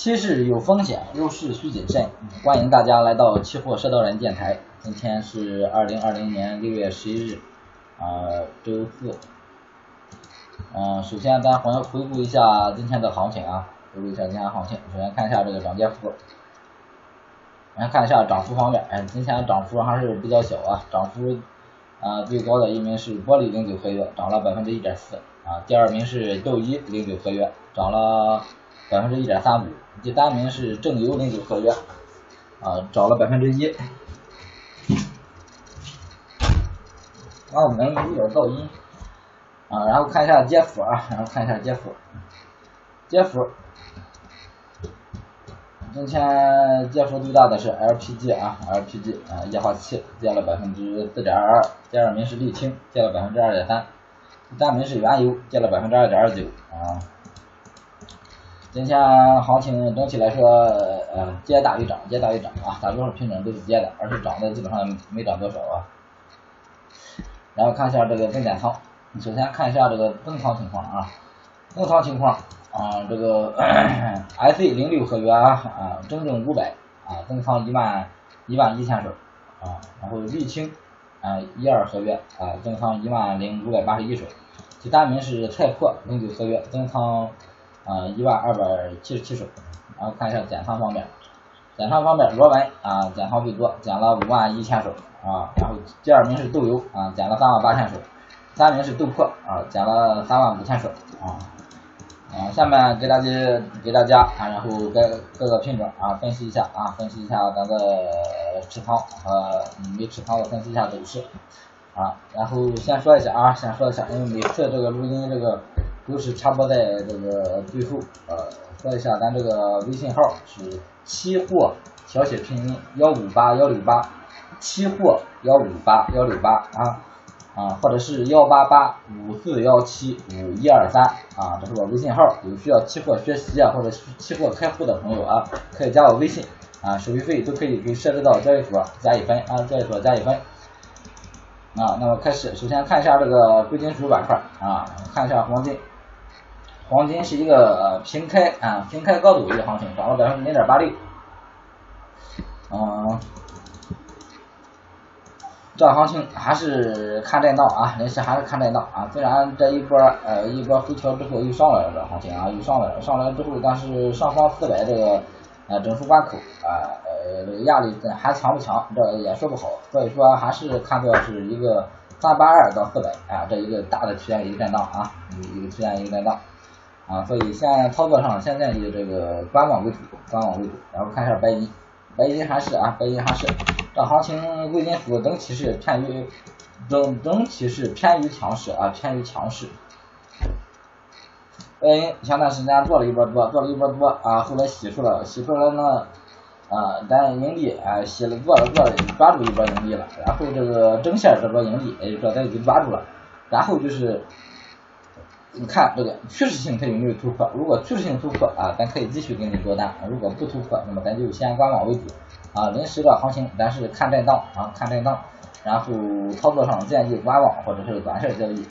期市有风险，入市需谨慎。欢迎大家来到期货社道人电台。今天是二零二零年六月十一日，啊，周四。嗯，首先咱回回顾一下今天的行情啊，回顾一下今天行情。首先看一下这个涨跌幅，先看一下涨幅方面，哎，今天涨幅还是比较小啊，涨幅啊最高的一名是玻璃零九合约，涨了百分之一点四啊，第二名是豆一零九合约，涨了百分之一点三五，第三名是正油零九合约，啊，涨了百分之一。啊，我们有点噪音。啊，然后看一下跌幅啊，然后看一下跌幅，跌幅，今天跌幅最大的是 LPG 啊，LPG 啊，液化气跌了百分之四点二二，第二名是沥青跌了百分之二点三，第三名是原油跌了百分之二点二九啊。今天行情整体来说，呃，跌大于涨，跌大于涨啊，大多数品种都是跌的，而是涨的基本上没涨多少啊。然后看一下这个增减仓。首先看一下这个增仓情况啊，增仓情况啊，这个 S A 零六合约啊，整整五百啊，增仓一万一万一千手啊，然后沥青啊一二合约啊，增仓一万零五百八十一手，第三名是菜粕零九合约，增仓啊一万二百七十七手，然后看一下减仓方面，减仓方面螺纹啊减仓最多，减了五万一千手啊，然后第二名是豆油啊，减了三万八千手。三名是豆粕啊，减了三万五千手啊，啊，下面给大家给大家啊，然后各各个品种啊分析一下啊，分析一下咱的持仓和没持仓的分析一下走势啊，然后先说一下啊，先说一下，因为每次这个录音这个都是插播在这个最后呃，说一下咱这个微信号是期货小写拼音幺五八幺六八，期货幺五八幺六八啊。啊，或者是幺八八五四幺七五一二三啊，这是我微信号，有需要期货学习啊或者期货开户的朋友啊，可以加我微信啊，手续费都可以给设置到交易所加一分啊，交易所加一分啊。那么开始，首先看一下这个贵金属板块啊，看一下黄金，黄金是一个平开啊平开高走一个行情，涨了百分之零点八六，嗯。这行情还是看震荡啊，临时还是看震荡啊。虽然这一波呃一波回调之后又上来了，这行情啊又上来了，上来之后，但是上方四百这个呃整数关口啊呃这个压力还强不强，这也说不好。所以说还是看作是一个三八二到四百啊这一个大的区间一个震荡啊，一个区间一个震荡啊。所以现在操作上现在以这个观望为主，观望为主。然后看一下白银，白银还是啊白银还是。这行情贵金属整体是偏于整整体是偏于强势啊，偏于强势。白银前段时间做了一波多，做了一波多啊，后来洗出了，洗出来呢啊，咱盈利啊，洗了做了做了，抓住一波盈利了，然后这个正线这波盈利，也就说咱已经抓住了，然后就是你看这个趋势性它有没有突破？如果趋势性突破啊，咱可以继续给你做单；如果不突破，那么咱就先观望为主。啊，临时的行情咱是看震荡啊，看震荡，然后操作上建议观望或者是短线交易。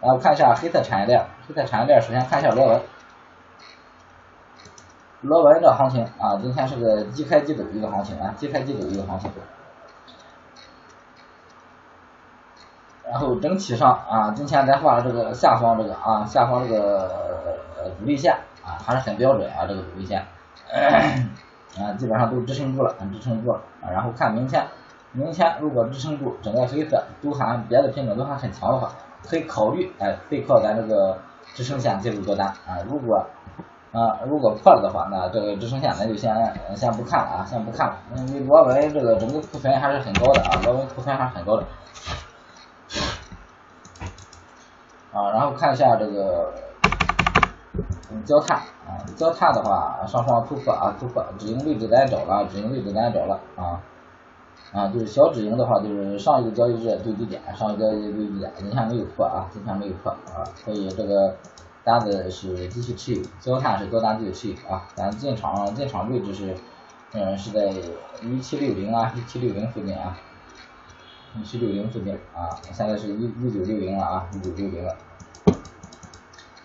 然后看一下黑色产业链，黑色产业链首先看一下螺纹，螺纹这行情啊，今天是个低开低走一个行情啊，低开低走一个行情。然后整体上啊，今天咱画的这个下方这个啊，下方这个阻力线啊，还是很标准啊，这个阻力线。啊，基本上都支撑住了，支撑住了啊。然后看明天，明天如果支撑住，整个黑色都还别的品种都还很强的话，可以考虑哎背靠咱这个支撑线介入多单啊。如果啊如果破了的话，那这个支撑线咱就先先不看了啊，先不看了。因为螺纹这个整个库存还是很高的啊，螺纹库存还是很高的啊。然后看一下这个焦炭。啊，焦炭的话，上方突破啊，突破止盈位置咱找了，止盈位置咱找了啊啊，就是小止盈的话，就是上一个交易日最低点，上一个交易日最低点，今天没有破啊，今天没有破啊，所以这个单子是继续持有，焦炭是多单继续持有啊，咱进场进场位置是嗯是在一七六零啊，一七六零附近啊，一七六零附近啊，现在是一一九六零了啊，一九六零了。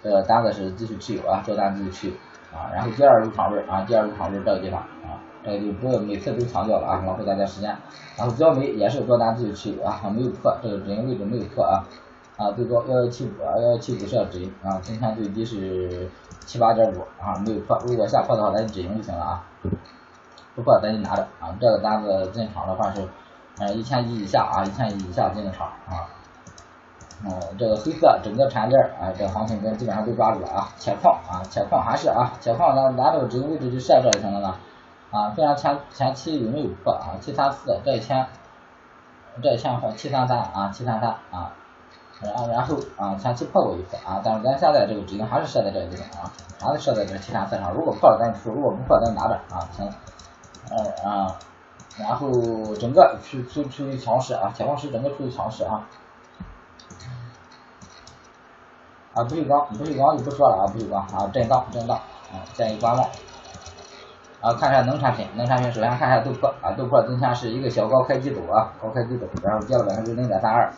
这个单子是继续持有啊，做单继续持有。啊，然后第二入场位啊，第二入场位这个地方啊，这个就不要每次都强调了啊，浪费大家时间。然后焦煤也是做单继续持有啊，没有破，这个止盈位置没有破啊，啊，最高幺幺七五，幺幺七五是要止盈啊，今天最低是七八点五啊，没有破，如果下破的话咱就止盈就行了啊，不破咱就拿着啊，这个单子进场的话是呃一千一以下啊，一千一以下进的场啊。嗯，这个黑色整个产业链啊，这行情跟基本上都抓住了啊。铁矿啊，铁矿还是啊，铁矿咱拿这个止盈位置就设这就行了呢。啊，虽然前前期有没有破啊？七三四这一天，这一天和七三三啊，七三三啊，然然后啊前期破过一次啊，但是咱现在这个止盈还是设在这个地方啊，还是设在这七三四上。如果破了咱出，如果不破咱拿着啊，行。呃啊，然后整个出出处于强势啊，铁矿石整个处于强势啊。啊，不锈钢，不锈钢就不说了啊，不锈钢啊，震荡，震荡，啊，建议观望。啊，看一下农产品，农产品首先看一下豆粕啊，豆粕今天是一个小高开低走啊，高开低走，然后跌了百分之零点三二。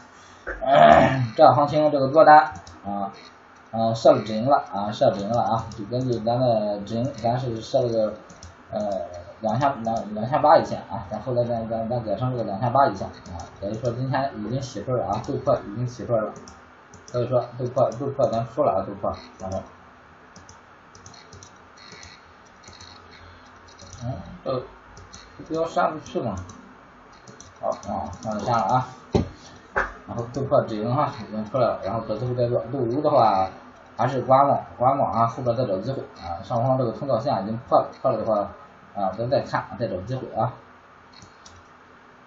这行情这个多单啊，嗯，设了止盈了啊，设止盈了啊，就根据咱的止盈，咱是设了个呃两千两两千八一线啊，咱后来咱咱咱改成这个两千八一线啊，等于说今天已经洗出来了啊，豆粕已经洗出来了。所以说豆粕豆粕咱出了啊豆粕，然后，嗯，这不要删不去吗？好啊，那就下了啊。然后豆粕止盈哈已经出来了，然后找机会再做。豆油的话还是观望观望啊，后边再找机会啊。上方这个通道线已经破了，破了的话啊，咱再看再找机会啊。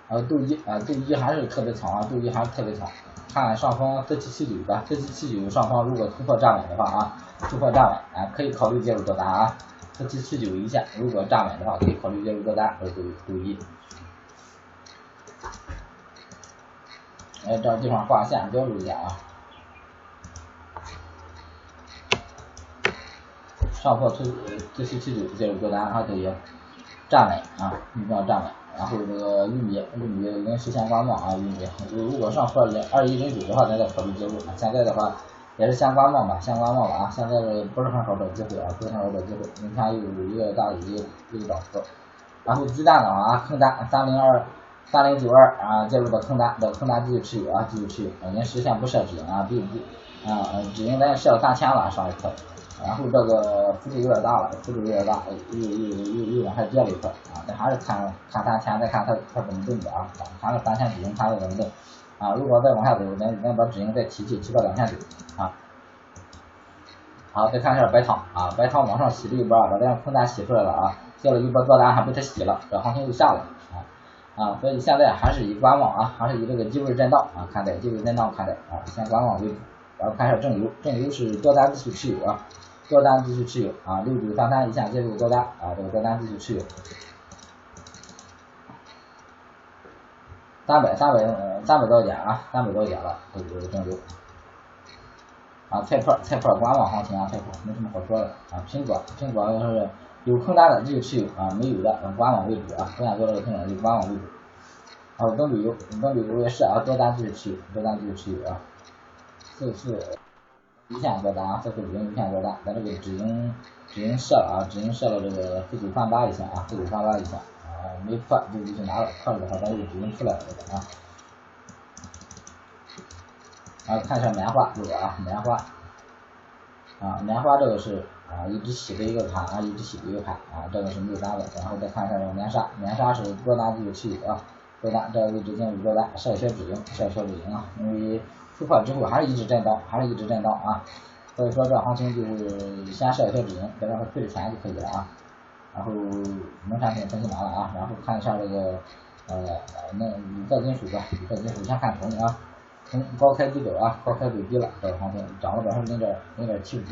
然后豆一啊豆一还是特别强啊，豆一还是特别强。看上方四七七九吧，四七七九上方如果突破站稳的话啊，突破站稳啊，可以考虑介入多单啊。四七七九一线如果站稳的话，可以考虑介入多单，这是注意。哎，这个地方画线标注一下啊。上破四四七七九介入多单啊，可以站稳啊，一定要站稳。然后这个玉米，玉米临时先观望啊，玉米如果上破零二一零九的话，咱再考虑介入啊。现在的话也是先观望吧，先观望吧啊。现在不是很好找机会啊，不是很好找机会。明天又有一个大的一个一个涨幅。然后鸡蛋的啊，坑单三零二三零九二啊，介入的坑单，的坑单继续持有啊，继续持有，已经实现不设止盈啊，必必啊，止盈咱设三千了上一次。然后这个幅度有点大了，幅度有点大，又又又又往下跌了一块啊！咱还是看看三千，再看它它怎么动的啊！看个三千止盈，看它怎么动啊！如果再往下走，咱咱把止盈再提提提到两千九啊！好，再看一下白糖啊，白糖往上洗了一波，把这样空单洗出来了啊，接了一波多单还被它洗了，这行情又下来啊啊！所以现在还是以观望啊，还是以这个低位震荡啊看待，低位震荡看待啊，先观望为主。然后看一下正油，正油是多单继续持有啊。多单继续持有啊，六九三三一线介入多单啊，这个多单继续持有。三百三百三百多点啊，三百多点了，这个正流。啊，菜粕菜粕观望行情啊，菜粕没什么好说的啊。苹果苹果要是有空单的继续持有啊，没有的观望为主啊，不想做这个空单就观望为主。还有棕榈油，棕榈油也是啊，多单继续持有，多单继续持有啊。四四。一线多单，四四五零一线多单，咱这个止盈止盈设了啊，止盈设了这个四九三八一下啊，四九三八一下啊，没破就继续拿了，破了的话咱就止盈出来了这个啊。啊，看一下棉花这个啊，棉花啊，棉花这个是啊一直洗的一个盘啊，一直洗的一个盘啊，这个是没有单的，然后再看一下这个棉纱，棉纱是多单继续持有啊，多单这个位置进入多单，设一些止盈，设一些止盈啊，因为。突破之后还是一直震荡，还是一直震荡啊，所以说这行情就是先设一些止盈，别让它亏着钱就可以了啊。然后农产品分析完了啊，然后看一下这个呃那铝合金属吧，铝合金属先看铜啊，铜高开低走啊，高开走低了，这个行情涨了百分之零点零点七五。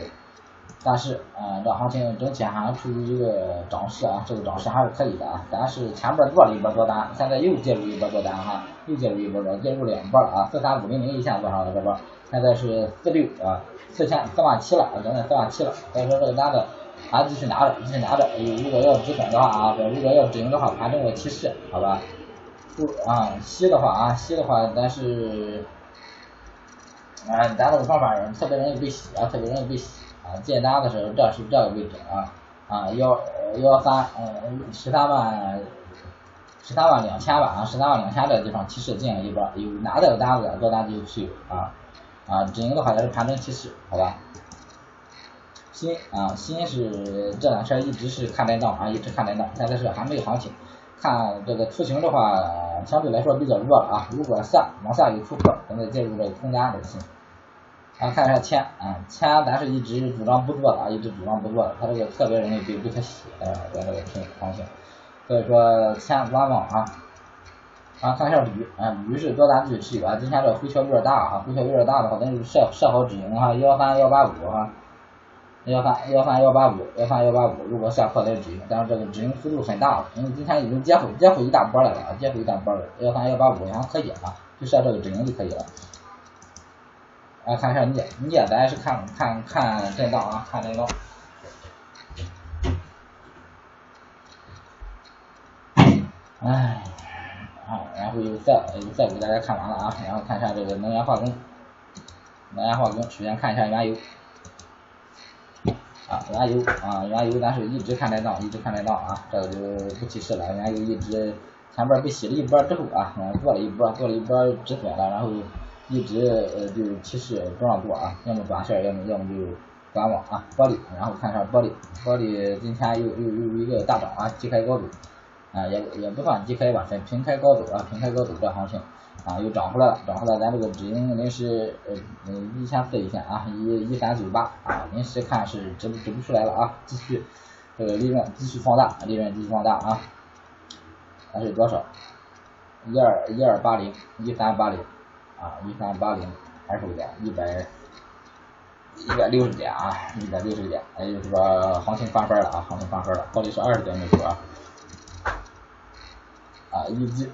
但是，嗯，这行情整体还处于一个涨势啊，这个涨势还是可以的啊。咱是前边做了一波多单，现在又介入一波多单哈，又介入一波多，介入两波了啊。四三五零零一线多少了这波？现在是四六啊，四千四万七了，现在四万七了。所以说这个单子还继续拿着，继续拿着。如果要止损的话啊，这如果要止盈的话，盘中要提示，好吧？不啊，吸的话啊，吸的话，咱是，啊，咱这个方法特别容易被洗啊，特别容易被洗。啊，建单的时候，这是这个位置啊，啊幺幺三呃十三万十三万两千吧啊十三万两千这个地方提示进了一波，有拿这个单子多单就去啊啊止盈的话也是盘中提示，好吧？新啊新是这两天一直是看震荡啊一直看震荡，现在是还没有行情。看这个图形的话，相对来说比较弱了啊。如果下往下有突破，咱再介入这个空单的心。啊，看一下铅啊，铅咱是一直主张不做的啊，一直主张不做的，它这个特别容易被被它洗，啊，在这个平行情。所以说铅观望啊。啊，看一下铝啊，铝是多单继续持有啊。今天这个回调有点大啊，回调有点大的话，咱就设设好止盈啊，幺三幺八五啊。幺三幺三幺八五幺三幺八五，如果下破再止盈，但是这个止盈幅度很大了，因为今天已经接回接回一大波来了啊，接回一大波了，幺三幺八五还可以啊，就设这个止盈就可以了。来看一下镍，镍咱是看看看震荡啊，看震荡。哎，啊，然后又再又再给大家看完了啊，然后看一下这个能源化工，能源化工，首先看一下原油。啊，原油啊，原油咱是一直看震荡，一直看震荡啊，这个就不提示了。原油一直前边被洗了一波之后啊，做了一波，做了一波止损了，然后一直呃就是提示不让做啊，要么短线，要么要么就观望啊。玻璃，然后看一下玻璃，玻璃今天又又又一个大涨啊，低开高走啊，也也不算低开吧，平平开高走啊，平开高走这行情。啊，又涨回来了，涨回来，咱这个止盈临时呃嗯一千四一线啊，一一三九八啊，临时看是止不止不出来了啊，继续这个利润继续放大，利润继续放大啊，还是多少？一二一二八零一三八零啊，一三八零二十五点，一百一百六十点啊，一百六十点，也就是说行情翻番了啊，行情翻番了，到底是二十点没错啊，啊预计。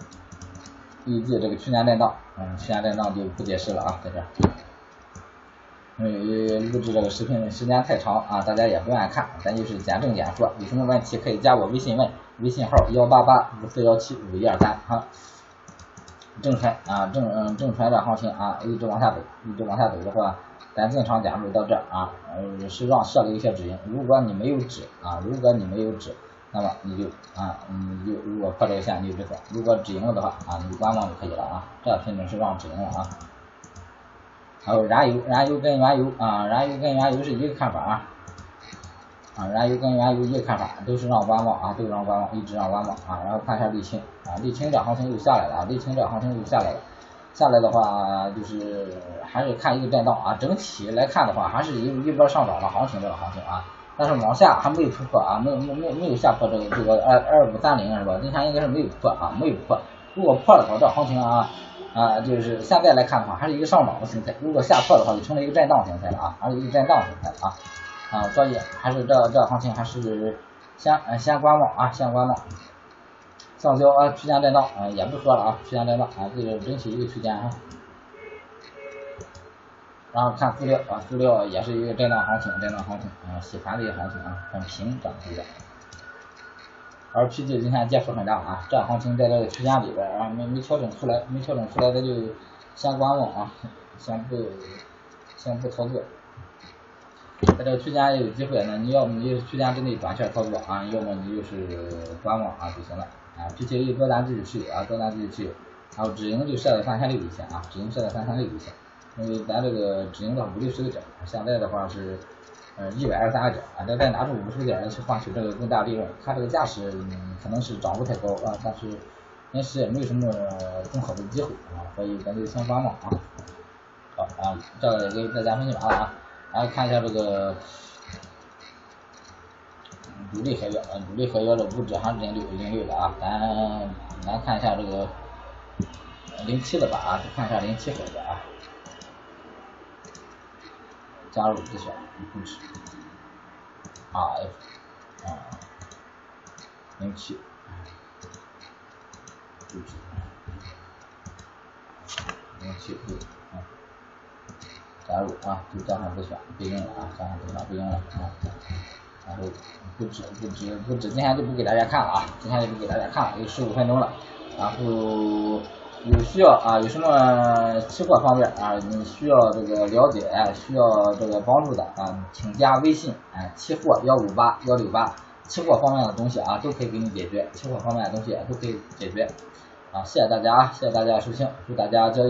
预计这个区间震荡，嗯，区间震荡就不解释了啊，在这，因为录制这个视频时间太长啊，大家也不愿意看，咱就是简正简说，有什么问题可以加我微信问，微信号幺八八五四幺七五一二三哈。正开啊正嗯正传的行情啊，一直往下走，一直往下走的话，咱进场点入到这啊，呃是让设了一些止盈，如果你没有止啊，如果你没有止。那么你就啊，你就如果破这个线你就止损，如果止盈了的话啊，你就观望就可以了啊。这品种是让止盈了啊。还有燃油，燃油跟原油啊，燃油跟原油是一个看法啊。啊，燃油跟原油一个看法，都是让观望啊，都让观望，一直让观望啊。然后看一下沥青啊，沥青这行情又下来了啊，沥青这行情又下来了。下来的话就是还是看一个震荡啊，整体来看的话还是一一波上涨的行情这个行情啊。但是往下还没有突破啊，没有没没没有下破这个这个二二五三零是吧？今天应该是没有破啊，没有破。如果破了的话，这行情啊啊，就是现在来看的话，还是一个上涨的形态。如果下破的话，就成了一个震荡形态了啊，还是一个震荡形态啊啊，所以还是这这行情还是先先观望啊，先观望。橡胶啊，区间震荡啊，也不说了啊，区间震荡啊，这个整体一个区间啊。然后看资料啊，资料也是一个震荡行情，震荡行情啊，洗盘的一个行情啊，很平整一个。而 P G 今天跌幅很大啊，这行情在这个区间里边啊，没没调整出来，没调整出来，咱就先观望啊，先不先不操作。在这个区间也有机会呢，你要么你区间之内短线操作啊，要么你就是观望啊就行了啊。P G 一多单继续持有啊，多单继续持有，然后止盈就设在三千六一线啊，止盈设在三千六一线。因为咱这个止盈到五六十个点，现在的话是，呃一百二十三个点，啊，咱再拿出五十个点去换取这个更大利润，看这个价势可能是涨不太高啊，但是临时也没有什么更好的机会啊，所以咱就先观望啊。好啊，这个也给大家分析完了啊，来看一下这个主力合约，呃主力合约的五指还是零六零六的啊，咱咱看一下这个零七的吧啊，看一下零七合约啊。加入这些不止，R F 啊零七零七加入啊就加上不选不用了啊加上不选不用了啊。然后不止不止不止今天就不给大家看了啊今天就不给大家看了有十五分钟了。然后有需要啊，有什么期货方面啊，你需要这个了解，需要这个帮助的啊，请加微信，哎，期货幺五八幺六八，期货方面的东西啊，都可以给你解决，期货方面的东西都可以解决，啊，谢谢大家啊，谢谢大家收听，祝大家交易。